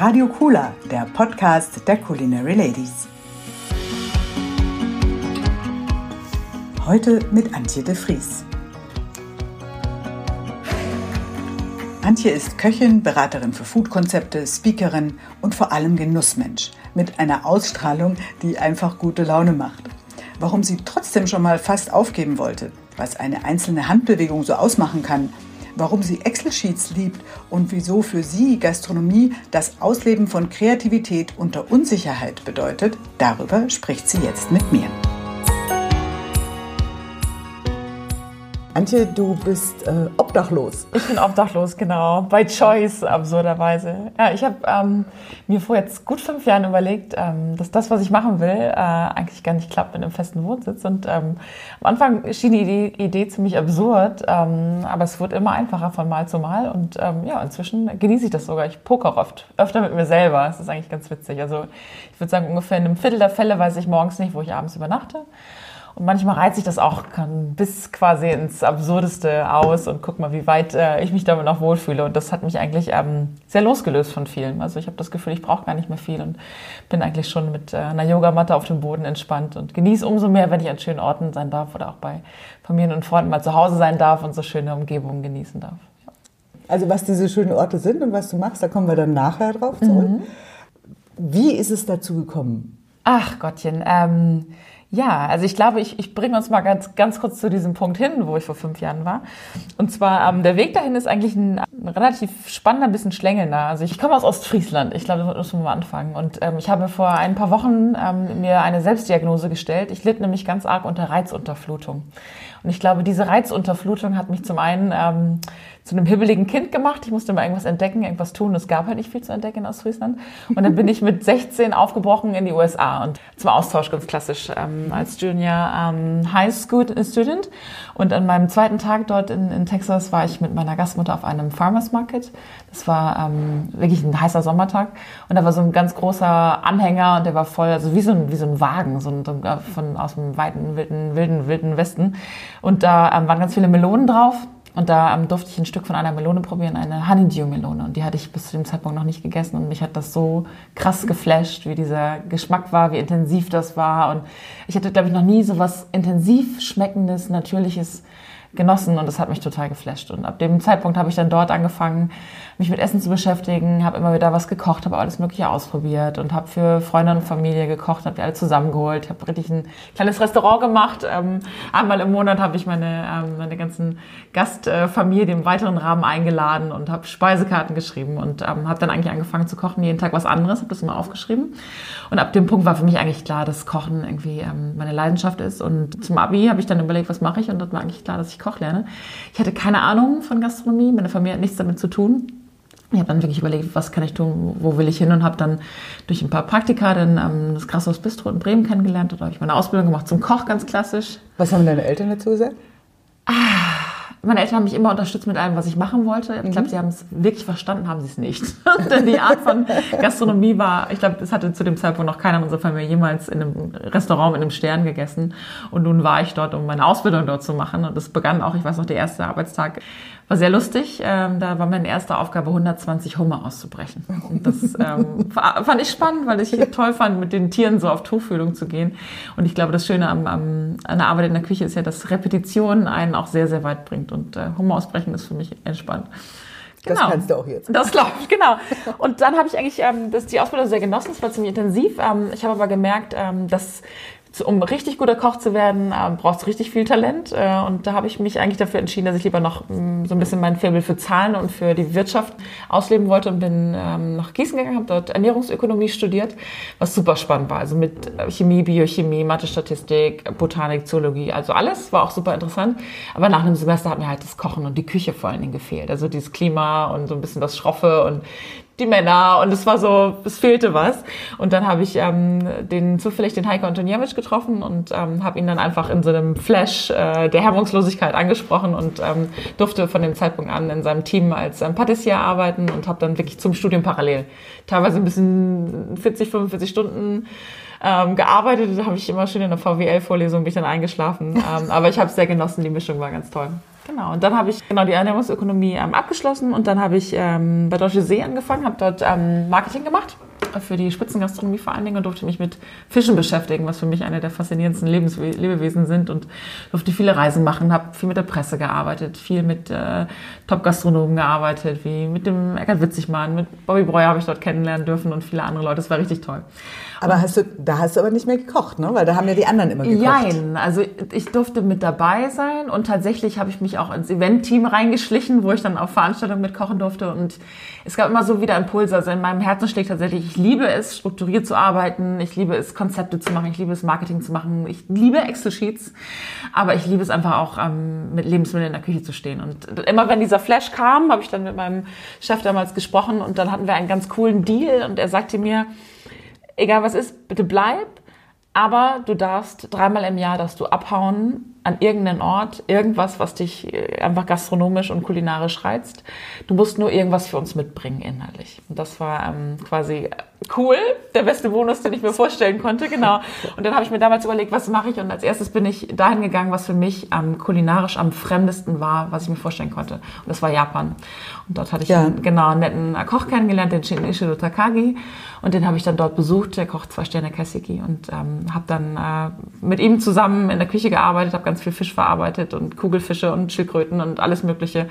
Radio Kula, der Podcast der Culinary Ladies. Heute mit Antje de Vries. Antje ist Köchin, Beraterin für Foodkonzepte, Speakerin und vor allem Genussmensch mit einer Ausstrahlung, die einfach gute Laune macht. Warum sie trotzdem schon mal fast aufgeben wollte, was eine einzelne Handbewegung so ausmachen kann warum sie Excel-Sheets liebt und wieso für sie Gastronomie das Ausleben von Kreativität unter Unsicherheit bedeutet, darüber spricht sie jetzt mit mir. Antje, du bist äh, obdachlos. Ich bin obdachlos, genau. By choice, absurderweise. Ja, ich habe ähm, mir vor jetzt gut fünf Jahren überlegt, ähm, dass das, was ich machen will, äh, eigentlich gar nicht klappt mit einem festen Wohnsitz. Und ähm, am Anfang schien die Idee, Idee ziemlich absurd, ähm, aber es wird immer einfacher von Mal zu Mal. Und ähm, ja, inzwischen genieße ich das sogar. Ich poker oft, öfter mit mir selber. Das ist eigentlich ganz witzig. Also ich würde sagen, ungefähr in einem Viertel der Fälle weiß ich morgens nicht, wo ich abends übernachte. Und manchmal reizt sich das auch bis quasi ins Absurdeste aus und guck mal, wie weit äh, ich mich damit noch wohlfühle. Und das hat mich eigentlich ähm, sehr losgelöst von vielen. Also ich habe das Gefühl, ich brauche gar nicht mehr viel und bin eigentlich schon mit äh, einer Yogamatte auf dem Boden entspannt und genieße umso mehr, wenn ich an schönen Orten sein darf oder auch bei Familien und Freunden mal zu Hause sein darf und so schöne Umgebungen genießen darf. Also was diese schönen Orte sind und was du machst, da kommen wir dann nachher drauf zurück. Mhm. Wie ist es dazu gekommen? Ach Gottchen, ähm, ja, also ich glaube, ich, ich bringe uns mal ganz, ganz kurz zu diesem Punkt hin, wo ich vor fünf Jahren war. Und zwar, ähm, der Weg dahin ist eigentlich ein, ein relativ spannender, ein bisschen schlängelnder. Also ich komme aus Ostfriesland, ich glaube, da müssen wir mal anfangen. Und ähm, ich habe vor ein paar Wochen ähm, mir eine Selbstdiagnose gestellt. Ich litt nämlich ganz arg unter Reizunterflutung. Und ich glaube, diese Reizunterflutung hat mich zum einen ähm, zu einem hibbeligen Kind gemacht. Ich musste mal irgendwas entdecken, irgendwas tun. Es gab halt nicht viel zu entdecken in Ostfriesland. Und dann bin ich mit 16 aufgebrochen in die USA und zum Austausch ganz klassisch ähm, als Junior ähm, High School Student. Und an meinem zweiten Tag dort in, in Texas war ich mit meiner Gastmutter auf einem Farmers Market. Das war ähm, wirklich ein heißer Sommertag. Und da war so ein ganz großer Anhänger und der war voll, also wie so ein, wie so ein Wagen, so ein, von, aus dem weiten, wilden, wilden, wilden Westen. Und da ähm, waren ganz viele Melonen drauf. Und da ähm, durfte ich ein Stück von einer Melone probieren, eine Honeydew-Melone. Und die hatte ich bis zu dem Zeitpunkt noch nicht gegessen. Und mich hat das so krass geflasht, wie dieser Geschmack war, wie intensiv das war. Und ich hatte, glaube ich, noch nie so was intensiv schmeckendes, natürliches genossen und das hat mich total geflasht. Und ab dem Zeitpunkt habe ich dann dort angefangen, mich mit Essen zu beschäftigen, habe immer wieder was gekocht, habe alles Mögliche ausprobiert und habe für Freunde und Familie gekocht, habe die alle zusammengeholt, habe richtig ein kleines Restaurant gemacht. Ähm, einmal im Monat habe ich meine, ähm, meine ganzen Gastfamilie im weiteren Rahmen eingeladen und habe Speisekarten geschrieben und ähm, habe dann eigentlich angefangen zu kochen, jeden Tag was anderes, habe das immer aufgeschrieben. Und ab dem Punkt war für mich eigentlich klar, dass Kochen irgendwie meine Leidenschaft ist. Und zum Abi habe ich dann überlegt, was mache ich und dann war eigentlich klar, dass ich Koch lerne. Ich hatte keine Ahnung von Gastronomie, meine Familie hat nichts damit zu tun. Ich habe dann wirklich überlegt, was kann ich tun, wo will ich hin und habe dann durch ein paar Praktika dann ähm, das Krasshaus Bistro in Bremen kennengelernt. Dort habe ich meine Ausbildung gemacht zum Koch, ganz klassisch. Was haben deine Eltern dazu gesagt? Meine Eltern haben mich immer unterstützt mit allem, was ich machen wollte. Ich glaube, mhm. sie haben es wirklich verstanden, haben sie es nicht. Denn die Art von Gastronomie war, ich glaube, es hatte zu dem Zeitpunkt noch keiner in unserer Familie jemals in einem Restaurant mit einem Stern gegessen. Und nun war ich dort, um meine Ausbildung dort zu machen. Und es begann auch, ich weiß noch, der erste Arbeitstag war sehr lustig. Ähm, da war meine erste Aufgabe, 120 Hummer auszubrechen. Und das ähm, fand ich spannend, weil ich toll fand, mit den Tieren so auf Tuchfühlung zu gehen. Und ich glaube, das Schöne am, am, an der Arbeit in der Küche ist ja, dass Repetition einen auch sehr, sehr weit bringt. Und äh, Hummer ausbrechen ist für mich entspannt. Genau. Das kannst du auch jetzt. Das läuft, genau. Und dann habe ich eigentlich ähm, das, die Ausbildung sehr genossen. Es war ziemlich intensiv. Ähm, ich habe aber gemerkt, ähm, dass um richtig guter Koch zu werden, äh, brauchst du richtig viel Talent. Äh, und da habe ich mich eigentlich dafür entschieden, dass ich lieber noch mm, so ein bisschen mein Faible für Zahlen und für die Wirtschaft ausleben wollte und bin ähm, nach Gießen gegangen, habe dort Ernährungsökonomie studiert, was super spannend war. Also mit äh, Chemie, Biochemie, Mathe, Statistik, Botanik, Zoologie, also alles war auch super interessant. Aber nach einem Semester hat mir halt das Kochen und die Küche vor allen Dingen gefehlt. Also dieses Klima und so ein bisschen das Schroffe und die Männer und es war so, es fehlte was. Und dann habe ich ähm, den zufällig den Heiko Antoniewicz getroffen und ähm, habe ihn dann einfach in so einem Flash äh, der Hemmungslosigkeit angesprochen und ähm, durfte von dem Zeitpunkt an in seinem Team als ähm, Patissier arbeiten und habe dann wirklich zum Studium parallel teilweise ein bisschen 40, 45 Stunden ähm, gearbeitet. Da habe ich immer schön in der VWL-Vorlesung bin ich dann eingeschlafen. ähm, aber ich habe es sehr genossen, die Mischung war ganz toll. Genau, und dann habe ich genau die Ernährungsökonomie ähm, abgeschlossen und dann habe ich ähm, bei Deutsche See angefangen, habe dort ähm, Marketing gemacht für die Spitzengastronomie vor allen Dingen und durfte mich mit Fischen beschäftigen, was für mich eine der faszinierendsten Lebenswe Lebewesen sind und durfte viele Reisen machen, habe viel mit der Presse gearbeitet, viel mit äh, Top-Gastronomen gearbeitet, wie mit dem Eckart Witzigmann, mit Bobby Breuer habe ich dort kennenlernen dürfen und viele andere Leute. Das war richtig toll. Aber hast du, da hast du aber nicht mehr gekocht, ne? Weil da haben ja die anderen immer gekocht. Nein, also ich durfte mit dabei sein und tatsächlich habe ich mich auch ins Event-Team reingeschlichen, wo ich dann auf Veranstaltungen mitkochen durfte und es gab immer so wieder Impulse. Also in meinem Herzen schlägt tatsächlich, ich liebe es, strukturiert zu arbeiten, ich liebe es, Konzepte zu machen, ich liebe es, Marketing zu machen, ich liebe Excel-Sheets, aber ich liebe es einfach auch, ähm, mit Lebensmitteln in der Küche zu stehen. Und immer wenn dieser Flash kam, habe ich dann mit meinem Chef damals gesprochen und dann hatten wir einen ganz coolen Deal und er sagte mir, egal was ist, bitte bleib. Aber du darfst dreimal im Jahr, dass du abhauen an irgendeinen Ort, irgendwas, was dich äh, einfach gastronomisch und kulinarisch reizt. Du musst nur irgendwas für uns mitbringen innerlich. Und das war ähm, quasi cool, der beste Bonus, den ich mir vorstellen konnte, genau. Und dann habe ich mir damals überlegt, was mache ich? Und als erstes bin ich dahin gegangen, was für mich ähm, kulinarisch am fremdesten war, was ich mir vorstellen konnte. Und das war Japan. Und dort hatte ich ja. einen, genau einen netten Koch kennengelernt, den Shinichiro Takagi. Und den habe ich dann dort besucht. Der kocht zwei Sterne Kaiseki und ähm, habe dann äh, mit ihm zusammen in der Küche gearbeitet, habe ganz viel Fisch verarbeitet und Kugelfische und Schildkröten und alles Mögliche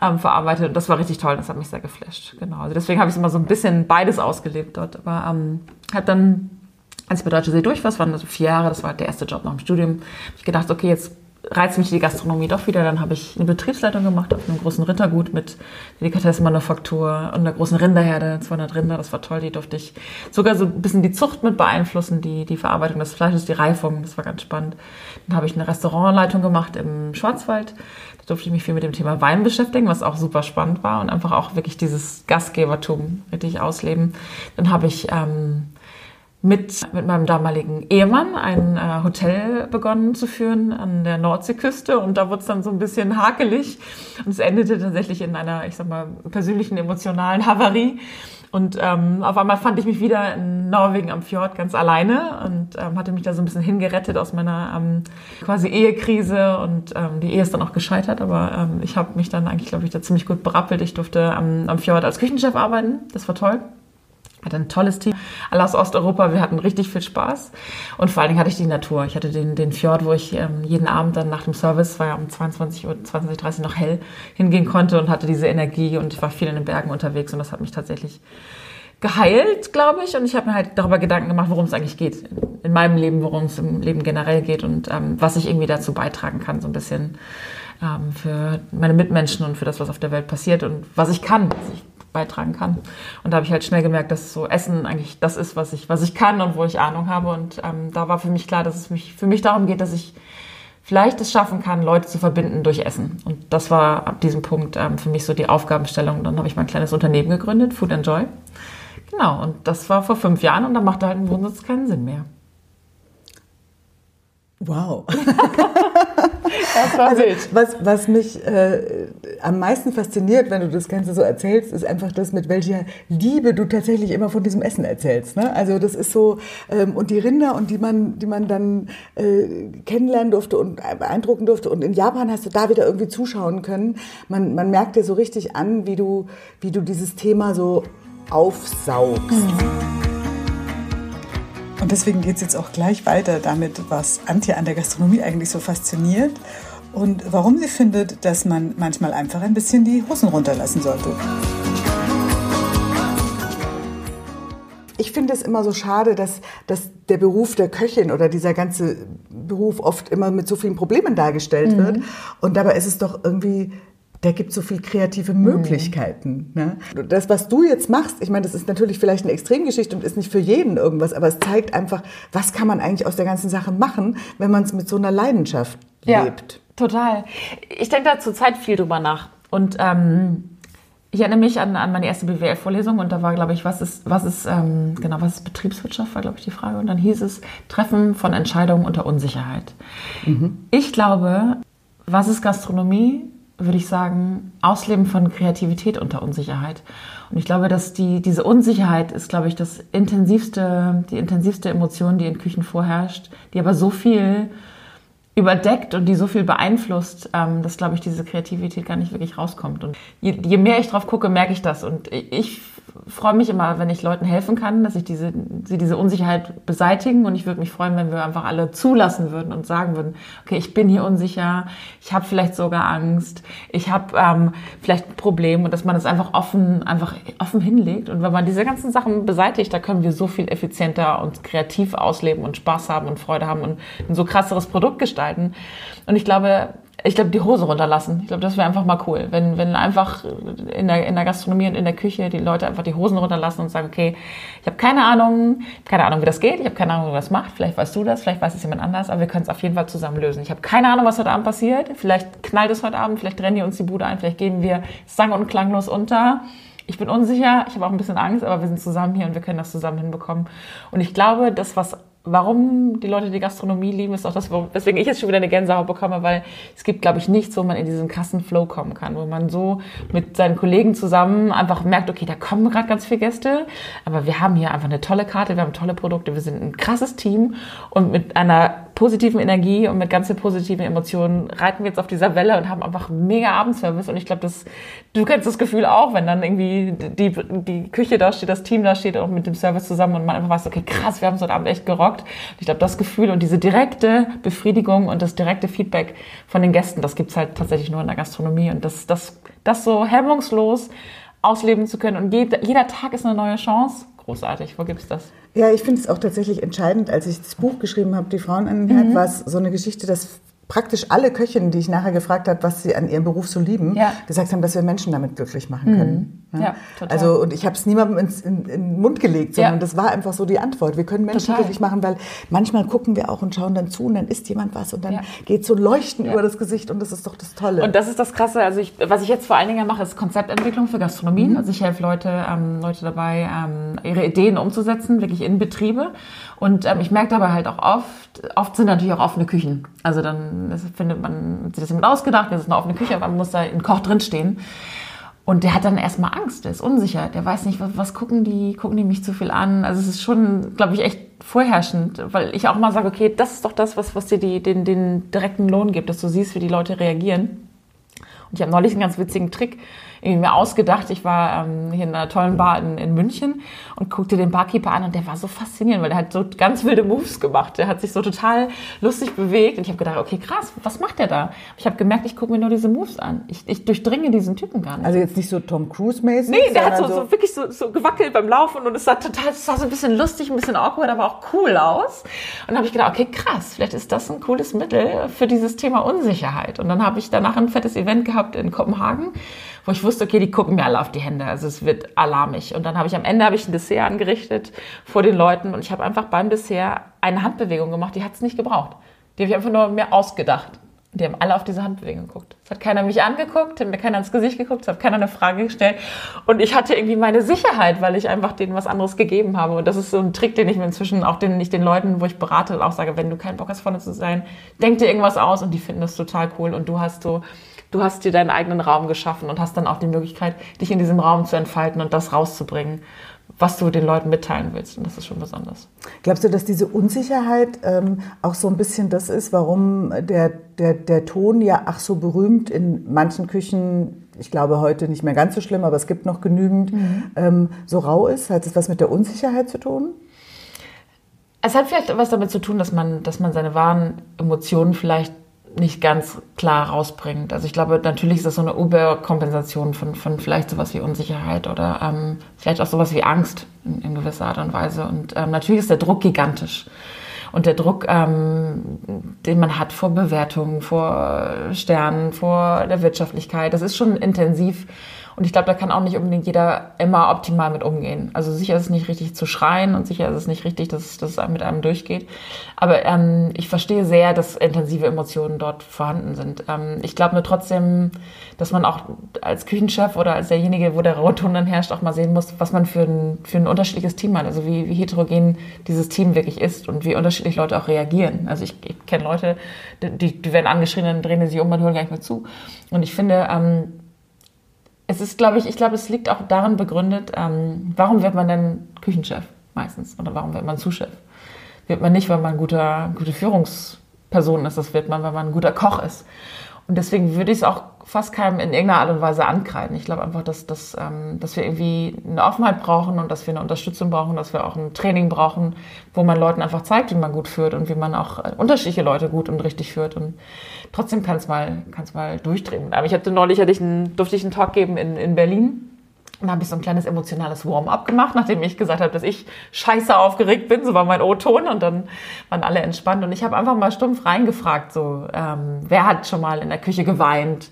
ähm, verarbeitet. Und das war richtig toll. Das hat mich sehr geflasht. Genau. Also deswegen habe ich immer so ein bisschen beides ausgelebt dort. Aber ähm, hat dann, als ich bei Deutsche See durch war, das waren also vier Jahre, das war der erste Job nach dem Studium, habe ich gedacht, okay, jetzt reizt mich die Gastronomie doch wieder. Dann habe ich eine Betriebsleitung gemacht auf einem großen Rittergut mit Delikatessenmanufaktur und einer großen Rinderherde, 200 Rinder. Das war toll. Die durfte ich sogar so ein bisschen die Zucht mit beeinflussen, die, die Verarbeitung des Fleisches, die Reifung. Das war ganz spannend. Dann habe ich eine Restaurantleitung gemacht im Schwarzwald. Da durfte ich mich viel mit dem Thema Wein beschäftigen, was auch super spannend war und einfach auch wirklich dieses Gastgebertum richtig ausleben. Dann habe ich ähm, mit, mit meinem damaligen Ehemann ein äh, Hotel begonnen zu führen an der Nordseeküste. Und da wurde es dann so ein bisschen hakelig. Und es endete tatsächlich in einer, ich sag mal, persönlichen emotionalen Havarie. Und ähm, auf einmal fand ich mich wieder in Norwegen am Fjord ganz alleine und ähm, hatte mich da so ein bisschen hingerettet aus meiner ähm, quasi Ehekrise. Und ähm, die Ehe ist dann auch gescheitert, aber ähm, ich habe mich dann eigentlich, glaube ich, da ziemlich gut berappelt. Ich durfte am, am Fjord als Küchenchef arbeiten, das war toll hatte ein tolles Team, alle aus Osteuropa, wir hatten richtig viel Spaß und vor allen Dingen hatte ich die Natur. Ich hatte den, den Fjord, wo ich ähm, jeden Abend dann nach dem Service, war ja um 22 Uhr, 20, 30 noch hell, hingehen konnte und hatte diese Energie und ich war viel in den Bergen unterwegs und das hat mich tatsächlich geheilt, glaube ich. Und ich habe mir halt darüber Gedanken gemacht, worum es eigentlich geht in meinem Leben, worum es im Leben generell geht und ähm, was ich irgendwie dazu beitragen kann, so ein bisschen ähm, für meine Mitmenschen und für das, was auf der Welt passiert und was ich kann. Was ich beitragen kann. Und da habe ich halt schnell gemerkt, dass so Essen eigentlich das ist, was ich, was ich kann und wo ich Ahnung habe. Und ähm, da war für mich klar, dass es mich, für mich darum geht, dass ich vielleicht es schaffen kann, Leute zu verbinden durch Essen. Und das war ab diesem Punkt ähm, für mich so die Aufgabenstellung. Dann habe ich mein kleines Unternehmen gegründet, Food Enjoy. Genau, und das war vor fünf Jahren und da machte halt ein Wohnsitz keinen Sinn mehr. Wow. das war also, wild. Was, was mich äh, am meisten fasziniert, wenn du das Ganze so erzählst, ist einfach das, mit welcher Liebe du tatsächlich immer von diesem Essen erzählst. Ne? Also das ist so, ähm, und die Rinder, und die man, die man dann äh, kennenlernen durfte und beeindrucken durfte. Und in Japan hast du da wieder irgendwie zuschauen können. Man, man merkt dir so richtig an, wie du, wie du dieses Thema so aufsaugst. Mhm. Und deswegen geht es jetzt auch gleich weiter damit, was Antje an der Gastronomie eigentlich so fasziniert und warum sie findet, dass man manchmal einfach ein bisschen die Hosen runterlassen sollte. Ich finde es immer so schade, dass, dass der Beruf der Köchin oder dieser ganze Beruf oft immer mit so vielen Problemen dargestellt mhm. wird. Und dabei ist es doch irgendwie der gibt so viel kreative Möglichkeiten. Mhm. Ne? Das, was du jetzt machst, ich meine, das ist natürlich vielleicht eine Extremgeschichte und ist nicht für jeden irgendwas, aber es zeigt einfach, was kann man eigentlich aus der ganzen Sache machen, wenn man es mit so einer Leidenschaft ja, lebt. Total. Ich denke da zurzeit viel drüber nach. Und ähm, ich erinnere mich an, an meine erste BWL-Vorlesung und da war, glaube ich, was ist, was ist, ähm, genau, was ist Betriebswirtschaft, war, glaube ich, die Frage. Und dann hieß es Treffen von Entscheidungen unter Unsicherheit. Mhm. Ich glaube, was ist Gastronomie? Würde ich sagen, Ausleben von Kreativität unter Unsicherheit. Und ich glaube, dass die, diese Unsicherheit ist, glaube ich, das intensivste, die intensivste Emotion, die in Küchen vorherrscht, die aber so viel überdeckt und die so viel beeinflusst, ähm, dass, glaube ich, diese Kreativität gar nicht wirklich rauskommt. Und je, je mehr ich drauf gucke, merke ich das. Und ich freue mich immer, wenn ich Leuten helfen kann, dass ich diese, sie diese Unsicherheit beseitigen. Und ich würde mich freuen, wenn wir einfach alle zulassen würden und sagen würden, okay, ich bin hier unsicher, ich habe vielleicht sogar Angst, ich habe ähm, vielleicht ein Problem und dass man das einfach offen, einfach offen hinlegt. Und wenn man diese ganzen Sachen beseitigt, da können wir so viel effizienter und kreativ ausleben und Spaß haben und Freude haben und ein so krasseres Produkt gestalten. Und ich glaube, ich glaube, die Hose runterlassen. Ich glaube, das wäre einfach mal cool, wenn, wenn einfach in der, in der Gastronomie und in der Küche die Leute einfach die Hosen runterlassen und sagen, okay, ich habe keine Ahnung, keine Ahnung, wie das geht, ich habe keine Ahnung, wie das macht, vielleicht weißt du das, vielleicht weiß es jemand anders, aber wir können es auf jeden Fall zusammen lösen. Ich habe keine Ahnung, was heute Abend passiert, vielleicht knallt es heute Abend, vielleicht rennen die uns die Bude ein, vielleicht gehen wir sang- und klanglos unter. Ich bin unsicher, ich habe auch ein bisschen Angst, aber wir sind zusammen hier und wir können das zusammen hinbekommen. Und ich glaube, das, was warum die Leute die Gastronomie lieben, ist auch das, weswegen ich jetzt schon wieder eine Gänsehaut bekomme, weil es gibt, glaube ich, nichts, wo man in diesen krassen Flow kommen kann, wo man so mit seinen Kollegen zusammen einfach merkt, okay, da kommen gerade ganz viele Gäste, aber wir haben hier einfach eine tolle Karte, wir haben tolle Produkte, wir sind ein krasses Team und mit einer positiven Energie und mit ganz positiven Emotionen reiten wir jetzt auf dieser Welle und haben einfach mega Abendservice. Und ich glaube, du kennst das Gefühl auch, wenn dann irgendwie die, die Küche da steht, das Team da steht auch mit dem Service zusammen und man einfach weiß, okay, krass, wir haben es heute Abend echt gerockt sorgt. Ich glaube, das Gefühl und diese direkte Befriedigung und das direkte Feedback von den Gästen, das gibt es halt tatsächlich nur in der Gastronomie. Und das, das, das so hemmungslos ausleben zu können. Und jeder Tag ist eine neue Chance. Großartig. Wo gibt es das? Ja, ich finde es auch tatsächlich entscheidend. Als ich das Buch geschrieben habe, Die Frauen an den mhm. war es so eine Geschichte, dass praktisch alle Köchinnen, die ich nachher gefragt habe, was sie an ihrem Beruf so lieben, ja. gesagt haben, dass wir Menschen damit glücklich machen können. Mhm. Ja, total. Also und ich habe es niemandem ins, in, in, den Mund gelegt, sondern ja. das war einfach so die Antwort. Wir können Menschen glücklich machen, weil manchmal gucken wir auch und schauen dann zu und dann isst jemand was und dann ja. geht so Leuchten über das Gesicht und das ist doch das Tolle. Und das ist das Krasse. Also ich, was ich jetzt vor allen Dingen mache, ist Konzeptentwicklung für Gastronomien. Mhm. Also ich helfe Leute, ähm, Leute dabei, ähm, ihre Ideen umzusetzen, wirklich in Betriebe. Und ähm, ich merke dabei halt auch oft, oft sind natürlich auch offene Küchen. Also dann findet man, sich das jemand ausgedacht, das ist eine offene Küche, aber man muss da ein Koch drinstehen. Und der hat dann erstmal Angst, der ist unsicher, der weiß nicht, was, was gucken die, gucken die mich zu viel an. Also es ist schon, glaube ich, echt vorherrschend, weil ich auch mal sage, okay, das ist doch das, was, was dir die, den, den direkten Lohn gibt, dass du siehst, wie die Leute reagieren. Und ich habe neulich einen ganz witzigen Trick irgendwie mir ausgedacht. Ich war ähm, hier in einer tollen Bar in, in München und guckte den Barkeeper an und der war so faszinierend, weil der hat so ganz wilde Moves gemacht. Der hat sich so total lustig bewegt und ich habe gedacht, okay, krass, was macht der da? Ich habe gemerkt, ich gucke mir nur diese Moves an. Ich, ich durchdringe diesen Typen gar nicht. Also jetzt nicht so Tom Cruise-mäßig? Nee, der hat so, so, wirklich so, so gewackelt beim Laufen und es sah total, es sah so ein bisschen lustig, ein bisschen awkward, aber auch cool aus. Und dann habe ich gedacht, okay, krass, vielleicht ist das ein cooles Mittel für dieses Thema Unsicherheit. Und dann habe ich danach ein fettes Event gehabt in Kopenhagen wo ich wusste, okay, die gucken mir alle auf die Hände. Also es wird alarmig. Und dann habe ich am Ende habe ich ein Dessert angerichtet vor den Leuten und ich habe einfach beim Dessert eine Handbewegung gemacht, die hat es nicht gebraucht. Die habe ich einfach nur mir ausgedacht. Die haben alle auf diese Handbewegung geguckt. Es hat keiner mich angeguckt, hat mir keiner ins Gesicht geguckt, es hat keiner eine Frage gestellt. Und ich hatte irgendwie meine Sicherheit, weil ich einfach denen was anderes gegeben habe. Und das ist so ein Trick, den ich mir inzwischen auch den, nicht den Leuten, wo ich berate, auch sage, wenn du keinen Bock hast, vorne zu sein, denk dir irgendwas aus und die finden das total cool. Und du hast so du hast dir deinen eigenen Raum geschaffen und hast dann auch die Möglichkeit, dich in diesem Raum zu entfalten und das rauszubringen, was du den Leuten mitteilen willst. Und das ist schon besonders. Glaubst du, dass diese Unsicherheit ähm, auch so ein bisschen das ist, warum der, der, der Ton ja ach so berühmt in manchen Küchen, ich glaube heute nicht mehr ganz so schlimm, aber es gibt noch genügend, mhm. ähm, so rau ist? Hat es was mit der Unsicherheit zu tun? Es hat vielleicht was damit zu tun, dass man, dass man seine wahren Emotionen vielleicht nicht ganz klar rausbringt. Also ich glaube, natürlich ist das so eine Überkompensation von, von vielleicht sowas wie Unsicherheit oder ähm, vielleicht auch sowas wie Angst in, in gewisser Art und Weise. Und ähm, natürlich ist der Druck gigantisch. Und der Druck, ähm, den man hat vor Bewertungen, vor Sternen, vor der Wirtschaftlichkeit, das ist schon intensiv. Und ich glaube, da kann auch nicht unbedingt jeder immer optimal mit umgehen. Also sicher ist es nicht richtig zu schreien und sicher ist es nicht richtig, dass, dass es mit einem durchgeht. Aber ähm, ich verstehe sehr, dass intensive Emotionen dort vorhanden sind. Ähm, ich glaube nur trotzdem, dass man auch als Küchenchef oder als derjenige, wo der Rotton dann herrscht, auch mal sehen muss, was man für ein, für ein unterschiedliches Team hat. Also wie, wie heterogen dieses Team wirklich ist und wie unterschiedlich Leute auch reagieren. Also ich, ich kenne Leute, die, die werden angeschrien, dann drehen die sich um und hören gar nicht mehr zu. Und ich finde, ähm, es ist, glaube ich, ich glaube, es liegt auch darin begründet, ähm, warum wird man denn Küchenchef meistens oder warum wird man Zuschef? Wird man nicht, weil man guter, gute Führungs Person ist. Das wird man, wenn man ein guter Koch ist. Und deswegen würde ich es auch fast keinem in irgendeiner Art und Weise ankreiden. Ich glaube einfach, dass, dass, ähm, dass wir irgendwie eine Offenheit brauchen und dass wir eine Unterstützung brauchen, dass wir auch ein Training brauchen, wo man Leuten einfach zeigt, wie man gut führt und wie man auch äh, unterschiedliche Leute gut und richtig führt. Und trotzdem kann es mal, kann's mal durchdrehen. Aber ich hatte neulich, hatte ich einen, durfte ich einen Talk geben in, in Berlin dann habe ich so ein kleines emotionales Warm-up gemacht, nachdem ich gesagt habe, dass ich scheiße aufgeregt bin. So war mein O-Ton und dann waren alle entspannt. Und ich habe einfach mal stumpf reingefragt, so, ähm, wer hat schon mal in der Küche geweint?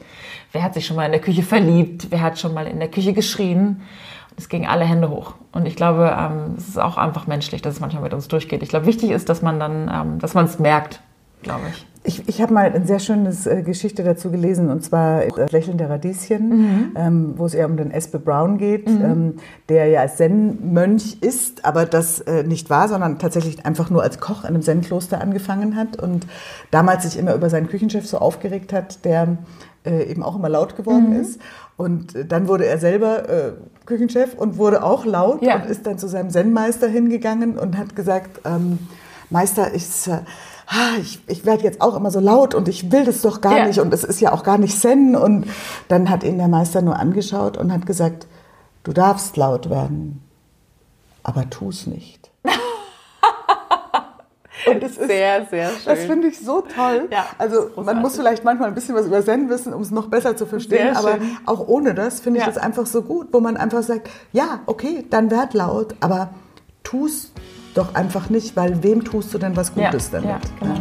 Wer hat sich schon mal in der Küche verliebt? Wer hat schon mal in der Küche geschrien? Und es ging alle Hände hoch. Und ich glaube, ähm, es ist auch einfach menschlich, dass es manchmal mit uns durchgeht. Ich glaube, wichtig ist, dass man dann, ähm, dass man es merkt, glaube ich. Ich, ich habe mal eine sehr schöne äh, Geschichte dazu gelesen, und zwar äh, Lächeln der Radieschen, mhm. ähm, wo es eher um den Espe Brown geht, mhm. ähm, der ja als Zen-Mönch ist, aber das äh, nicht war, sondern tatsächlich einfach nur als Koch in einem Zen-Kloster angefangen hat und damals sich immer über seinen Küchenchef so aufgeregt hat, der äh, eben auch immer laut geworden mhm. ist. Und äh, dann wurde er selber äh, Küchenchef und wurde auch laut ja. und ist dann zu seinem Zen-Meister hingegangen und hat gesagt, ähm, Meister, ich ich, ich werde jetzt auch immer so laut und ich will das doch gar ja. nicht und es ist ja auch gar nicht Zen. Und dann hat ihn der Meister nur angeschaut und hat gesagt, du darfst laut werden, aber tu es nicht. Und das ist sehr, sehr schön. Das finde ich so toll. Ja, also man muss vielleicht manchmal ein bisschen was über Zen wissen, um es noch besser zu verstehen. aber auch ohne das finde ich ja. das einfach so gut, wo man einfach sagt, ja, okay, dann werd laut, aber tu es doch einfach nicht, weil wem tust du denn was Gutes ja, damit? Ja, genau.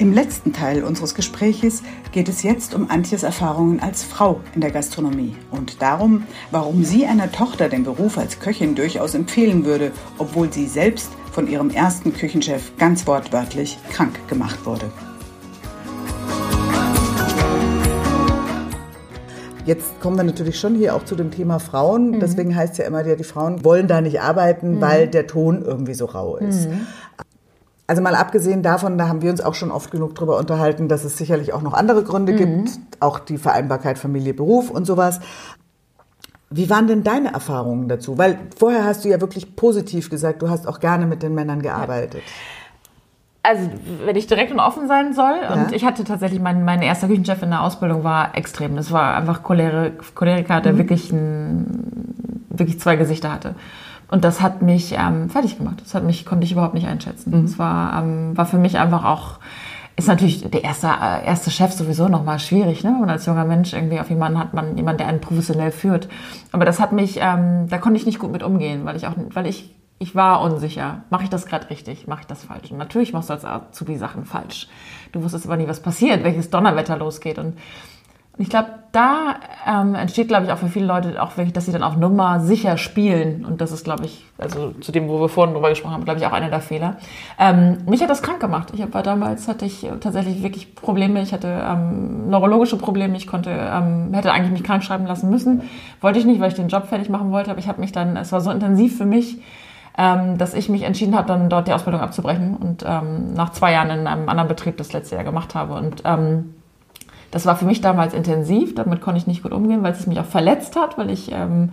Im letzten Teil unseres Gespräches geht es jetzt um Antjes Erfahrungen als Frau in der Gastronomie und darum, warum sie einer Tochter den Beruf als Köchin durchaus empfehlen würde, obwohl sie selbst von ihrem ersten Küchenchef ganz wortwörtlich krank gemacht wurde. Jetzt kommen wir natürlich schon hier auch zu dem Thema Frauen. Mhm. Deswegen heißt es ja immer, ja, die Frauen wollen da nicht arbeiten, mhm. weil der Ton irgendwie so rau ist. Mhm. Also mal abgesehen davon, da haben wir uns auch schon oft genug drüber unterhalten, dass es sicherlich auch noch andere Gründe gibt, mhm. auch die Vereinbarkeit Familie, Beruf und sowas. Wie waren denn deine Erfahrungen dazu? Weil vorher hast du ja wirklich positiv gesagt, du hast auch gerne mit den Männern gearbeitet. Ja also wenn ich direkt und offen sein soll, ja. und ich hatte tatsächlich, mein, mein erster Küchenchef in der Ausbildung war extrem. Das war einfach Cholerik, Choleriker, der mhm. wirklich, ein, wirklich zwei Gesichter hatte. Und das hat mich ähm, fertig gemacht. Das hat mich, konnte ich überhaupt nicht einschätzen. Mhm. Das war, ähm, war für mich einfach auch, ist natürlich der erste, äh, erste Chef sowieso nochmal schwierig, ne? Wenn man als junger Mensch irgendwie auf jemanden hat, man jemand, der einen professionell führt. Aber das hat mich, ähm, da konnte ich nicht gut mit umgehen, weil ich auch, weil ich ich war unsicher. Mache ich das gerade richtig? Mache ich das falsch? Und natürlich machst du als Azubi Sachen falsch. Du wusstest aber nie, was passiert, welches Donnerwetter losgeht. Und ich glaube, da ähm, entsteht, glaube ich, auch für viele Leute auch wirklich, dass sie dann auf Nummer sicher spielen. Und das ist, glaube ich, also zu dem, wo wir vorhin drüber gesprochen haben, glaube ich, auch einer der Fehler. Ähm, mich hat das krank gemacht. Ich war damals, hatte ich tatsächlich wirklich Probleme. Ich hatte ähm, neurologische Probleme. Ich konnte, ähm, hätte eigentlich mich krank schreiben lassen müssen. Wollte ich nicht, weil ich den Job fertig machen wollte. Aber ich habe mich dann, es war so intensiv für mich, ähm, dass ich mich entschieden habe, dann dort die Ausbildung abzubrechen und ähm, nach zwei Jahren in einem anderen Betrieb das letzte Jahr gemacht habe. Und ähm, das war für mich damals intensiv, damit konnte ich nicht gut umgehen, weil es mich auch verletzt hat, weil ich, ähm,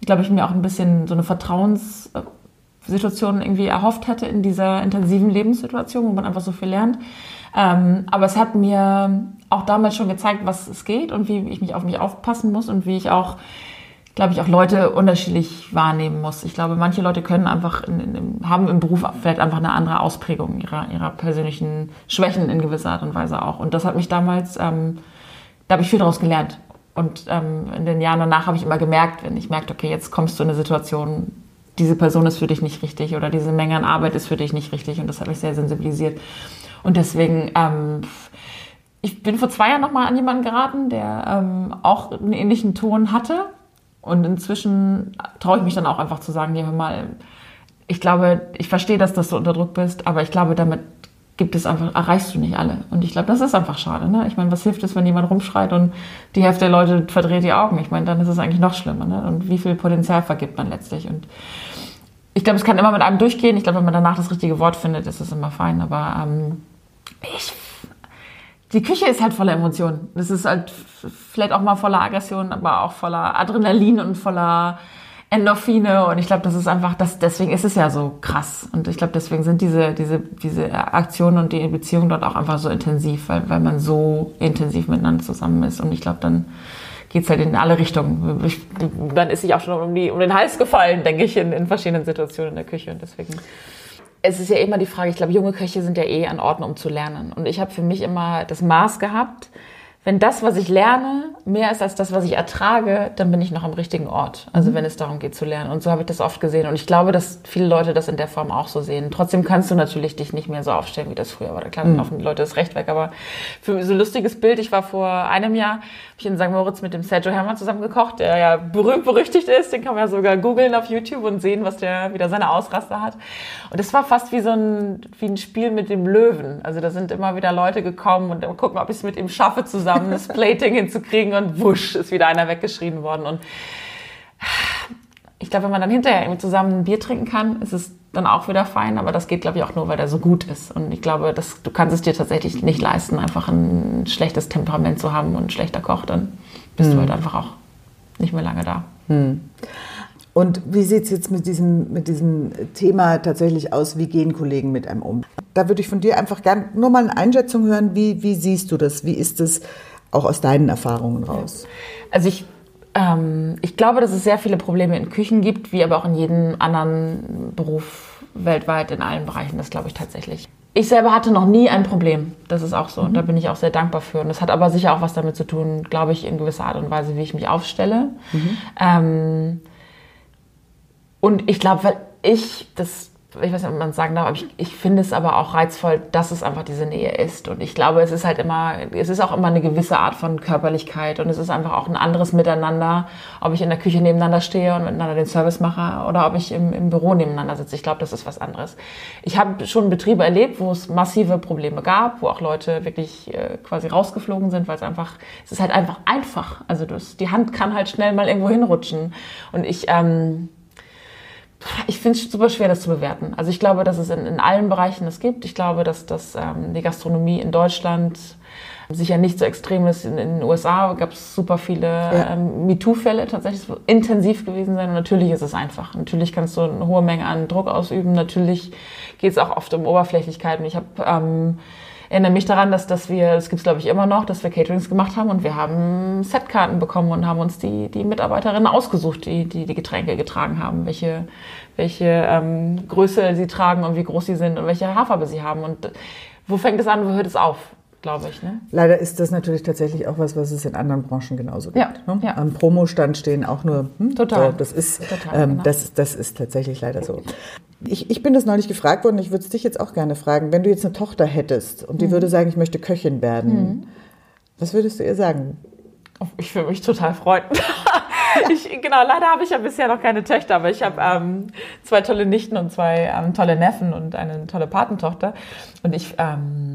ich glaube, ich mir auch ein bisschen so eine Vertrauenssituation irgendwie erhofft hätte in dieser intensiven Lebenssituation, wo man einfach so viel lernt. Ähm, aber es hat mir auch damals schon gezeigt, was es geht und wie ich mich auf mich aufpassen muss und wie ich auch glaube ich, auch Leute unterschiedlich wahrnehmen muss. Ich glaube, manche Leute können einfach, in, in, haben im Beruf vielleicht einfach eine andere Ausprägung ihrer, ihrer persönlichen Schwächen in gewisser Art und Weise auch. Und das hat mich damals, ähm, da habe ich viel daraus gelernt. Und ähm, in den Jahren danach habe ich immer gemerkt, wenn ich merkte, okay, jetzt kommst du in eine Situation, diese Person ist für dich nicht richtig oder diese Menge an Arbeit ist für dich nicht richtig. Und das hat mich sehr sensibilisiert. Und deswegen, ähm, ich bin vor zwei Jahren nochmal an jemanden geraten, der ähm, auch einen ähnlichen Ton hatte und inzwischen traue ich mich dann auch einfach zu sagen, ja, hör mal, ich glaube, ich verstehe, dass du unter Druck bist, aber ich glaube, damit gibt es einfach, erreichst du nicht alle. Und ich glaube, das ist einfach schade. Ne? Ich meine, was hilft es, wenn jemand rumschreit und die Hälfte der Leute verdreht die Augen? Ich meine, dann ist es eigentlich noch schlimmer. Ne? Und wie viel Potenzial vergibt man letztlich? Und ich glaube, es kann immer mit einem durchgehen. Ich glaube, wenn man danach das richtige Wort findet, ist es immer fein. Aber ähm, ich die Küche ist halt voller Emotionen. Das ist halt vielleicht auch mal voller Aggression, aber auch voller Adrenalin und voller Endorphine und ich glaube, das ist einfach, das, deswegen ist es ja so krass und ich glaube, deswegen sind diese, diese, diese Aktionen und die Beziehungen dort auch einfach so intensiv, weil, weil man so intensiv miteinander zusammen ist und ich glaube, dann geht's halt in alle Richtungen. Ich, dann ist sich auch schon um, die, um den Hals gefallen, denke ich, in, in verschiedenen Situationen in der Küche und deswegen es ist ja immer die Frage, ich glaube, junge Köche sind ja eh an Orten, um zu lernen. Und ich habe für mich immer das Maß gehabt, wenn das, was ich lerne, mehr ist als das, was ich ertrage, dann bin ich noch am richtigen Ort. Also mhm. wenn es darum geht zu lernen. Und so habe ich das oft gesehen. Und ich glaube, dass viele Leute das in der Form auch so sehen. Trotzdem kannst du natürlich dich nicht mehr so aufstellen, wie das früher war. Da klar, mhm. laufen die Leute das Recht weg. Aber für so ein lustiges Bild, ich war vor einem Jahr, habe ich in St. Moritz mit dem Sergio Hermann zusammen gekocht, der ja berühmt berüchtigt ist. Den kann man ja sogar googeln auf YouTube und sehen, was der wieder seine Ausraster hat. Und es war fast wie so ein, wie ein Spiel mit dem Löwen. Also da sind immer wieder Leute gekommen und gucken, ob ich es mit ihm schaffe zusammen zusammen das Plating hinzukriegen und wusch, ist wieder einer weggeschrien worden. Und ich glaube, wenn man dann hinterher irgendwie zusammen ein Bier trinken kann, ist es dann auch wieder fein. Aber das geht, glaube ich, auch nur, weil der so gut ist. Und ich glaube, dass, du kannst es dir tatsächlich nicht leisten, einfach ein schlechtes Temperament zu haben und ein schlechter Koch. Dann bist hm. du halt einfach auch nicht mehr lange da. Hm. Und wie sieht es jetzt mit diesem, mit diesem Thema tatsächlich aus? Wie gehen Kollegen mit einem um? Da würde ich von dir einfach gerne nur mal eine Einschätzung hören. Wie, wie siehst du das? Wie ist es auch aus deinen Erfahrungen raus? Also ich, ähm, ich glaube, dass es sehr viele Probleme in Küchen gibt, wie aber auch in jedem anderen Beruf weltweit in allen Bereichen. Das glaube ich tatsächlich. Ich selber hatte noch nie ein Problem. Das ist auch so. Mhm. Und da bin ich auch sehr dankbar für. Und das hat aber sicher auch was damit zu tun, glaube ich, in gewisser Art und Weise, wie ich mich aufstelle. Mhm. Ähm, und ich glaube, weil ich das ich weiß nicht, ob man es sagen darf, aber ich, ich finde es aber auch reizvoll, dass es einfach diese Nähe ist. Und ich glaube, es ist halt immer, es ist auch immer eine gewisse Art von Körperlichkeit und es ist einfach auch ein anderes Miteinander, ob ich in der Küche nebeneinander stehe und miteinander den Service mache oder ob ich im, im Büro nebeneinander sitze. Ich glaube, das ist was anderes. Ich habe schon Betriebe erlebt, wo es massive Probleme gab, wo auch Leute wirklich äh, quasi rausgeflogen sind, weil es einfach, es ist halt einfach einfach. Also das, die Hand kann halt schnell mal irgendwo hinrutschen. Und ich, ähm, ich finde es super schwer, das zu bewerten. Also ich glaube, dass es in, in allen Bereichen das gibt. Ich glaube, dass, dass ähm, die Gastronomie in Deutschland sicher nicht so extrem ist. In, in den USA gab es super viele ja. ähm, MeToo-Fälle tatsächlich, intensiv gewesen sein. Und natürlich ist es einfach. Natürlich kannst du eine hohe Menge an Druck ausüben. Natürlich geht es auch oft um Oberflächlichkeiten. Ich habe ähm, erinnere mich daran, dass, dass wir, das gibt es glaube ich immer noch, dass wir Caterings gemacht haben und wir haben Setkarten bekommen und haben uns die, die Mitarbeiterinnen ausgesucht, die, die die Getränke getragen haben, welche, welche ähm, Größe sie tragen und wie groß sie sind und welche Haarfarbe sie haben. Und wo fängt es an, wo hört es auf? Glaube ich. Ne? Leider ist das natürlich tatsächlich auch was, was es in anderen Branchen genauso gibt. Ja, ne? ja. Am Promostand stehen auch nur. Hm, Total. So, das, ist, Total ähm, genau. das, das ist tatsächlich leider so. Ich, ich bin das neulich gefragt worden, ich würde es dich jetzt auch gerne fragen. Wenn du jetzt eine Tochter hättest und die mhm. würde sagen, ich möchte Köchin werden, mhm. was würdest du ihr sagen? Ich würde mich total freuen. ich, genau, leider habe ich ja bisher noch keine Töchter, aber ich habe ähm, zwei tolle Nichten und zwei ähm, tolle Neffen und eine tolle Patentochter. Und ich, ähm,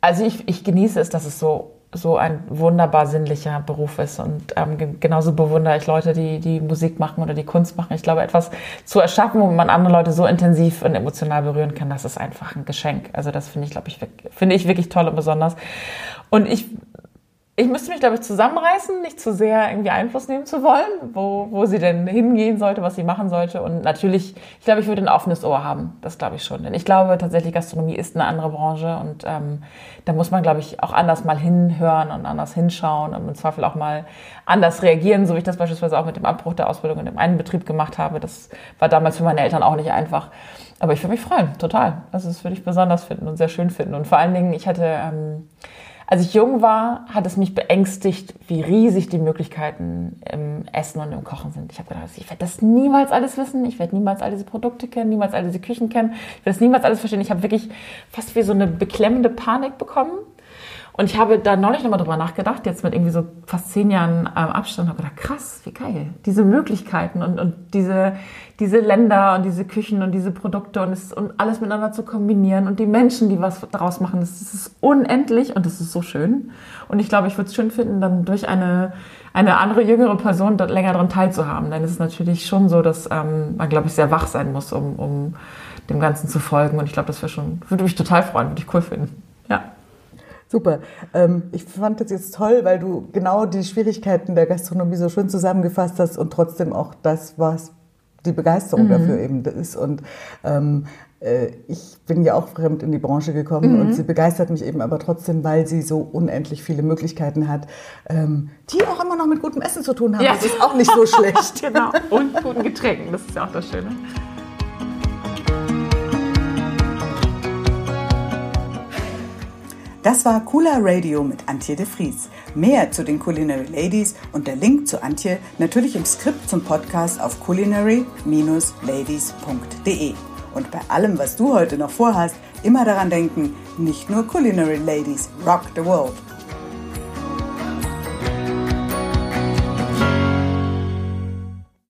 also ich, ich genieße es, dass es so so ein wunderbar sinnlicher Beruf ist. Und ähm, genauso bewundere ich Leute, die, die Musik machen oder die Kunst machen. Ich glaube, etwas zu erschaffen, wo man andere Leute so intensiv und emotional berühren kann, das ist einfach ein Geschenk. Also das finde ich, glaube ich, finde ich wirklich toll und besonders. Und ich ich müsste mich, glaube ich, zusammenreißen, nicht zu sehr irgendwie Einfluss nehmen zu wollen, wo, wo sie denn hingehen sollte, was sie machen sollte. Und natürlich, ich glaube, ich würde ein offenes Ohr haben. Das glaube ich schon. Denn ich glaube tatsächlich, Gastronomie ist eine andere Branche und ähm, da muss man, glaube ich, auch anders mal hinhören und anders hinschauen und im Zweifel auch mal anders reagieren, so wie ich das beispielsweise auch mit dem Abbruch der Ausbildung in dem einen Betrieb gemacht habe. Das war damals für meine Eltern auch nicht einfach. Aber ich würde mich freuen, total. Also das würde ich besonders finden und sehr schön finden. Und vor allen Dingen, ich hatte... Ähm, als ich jung war, hat es mich beängstigt, wie riesig die Möglichkeiten im Essen und im Kochen sind. Ich habe gedacht, ich werde das niemals alles wissen, ich werde niemals all diese Produkte kennen, niemals all diese Küchen kennen, ich werde das niemals alles verstehen. Ich habe wirklich fast wie so eine beklemmende Panik bekommen und ich habe da neulich nochmal drüber nachgedacht, jetzt mit irgendwie so fast zehn Jahren ähm, Abstand, habe gedacht, krass, wie geil. Diese Möglichkeiten und, und diese, diese Länder und diese Küchen und diese Produkte und, es, und alles miteinander zu kombinieren und die Menschen, die was daraus machen, das, das ist unendlich und das ist so schön. Und ich glaube, ich würde es schön finden, dann durch eine, eine andere jüngere Person dort länger daran teilzuhaben. Denn es ist natürlich schon so, dass ähm, man, glaube ich, sehr wach sein muss, um, um dem Ganzen zu folgen. Und ich glaube, das wäre schon, würde mich total freuen, würde ich cool finden. Ja. Super. Ähm, ich fand das jetzt toll, weil du genau die Schwierigkeiten der Gastronomie so schön zusammengefasst hast und trotzdem auch das, was die Begeisterung mhm. dafür eben ist. Und ähm, äh, ich bin ja auch fremd in die Branche gekommen mhm. und sie begeistert mich eben aber trotzdem, weil sie so unendlich viele Möglichkeiten hat, ähm, die auch immer noch mit gutem Essen zu tun haben. Ja. Das ist auch nicht so schlecht. genau. Und guten Getränken, das ist ja auch das Schöne. Das war Cooler Radio mit Antje de Vries. Mehr zu den Culinary Ladies und der Link zu Antje natürlich im Skript zum Podcast auf culinary-ladies.de. Und bei allem, was du heute noch vorhast, immer daran denken, nicht nur Culinary Ladies rock the world.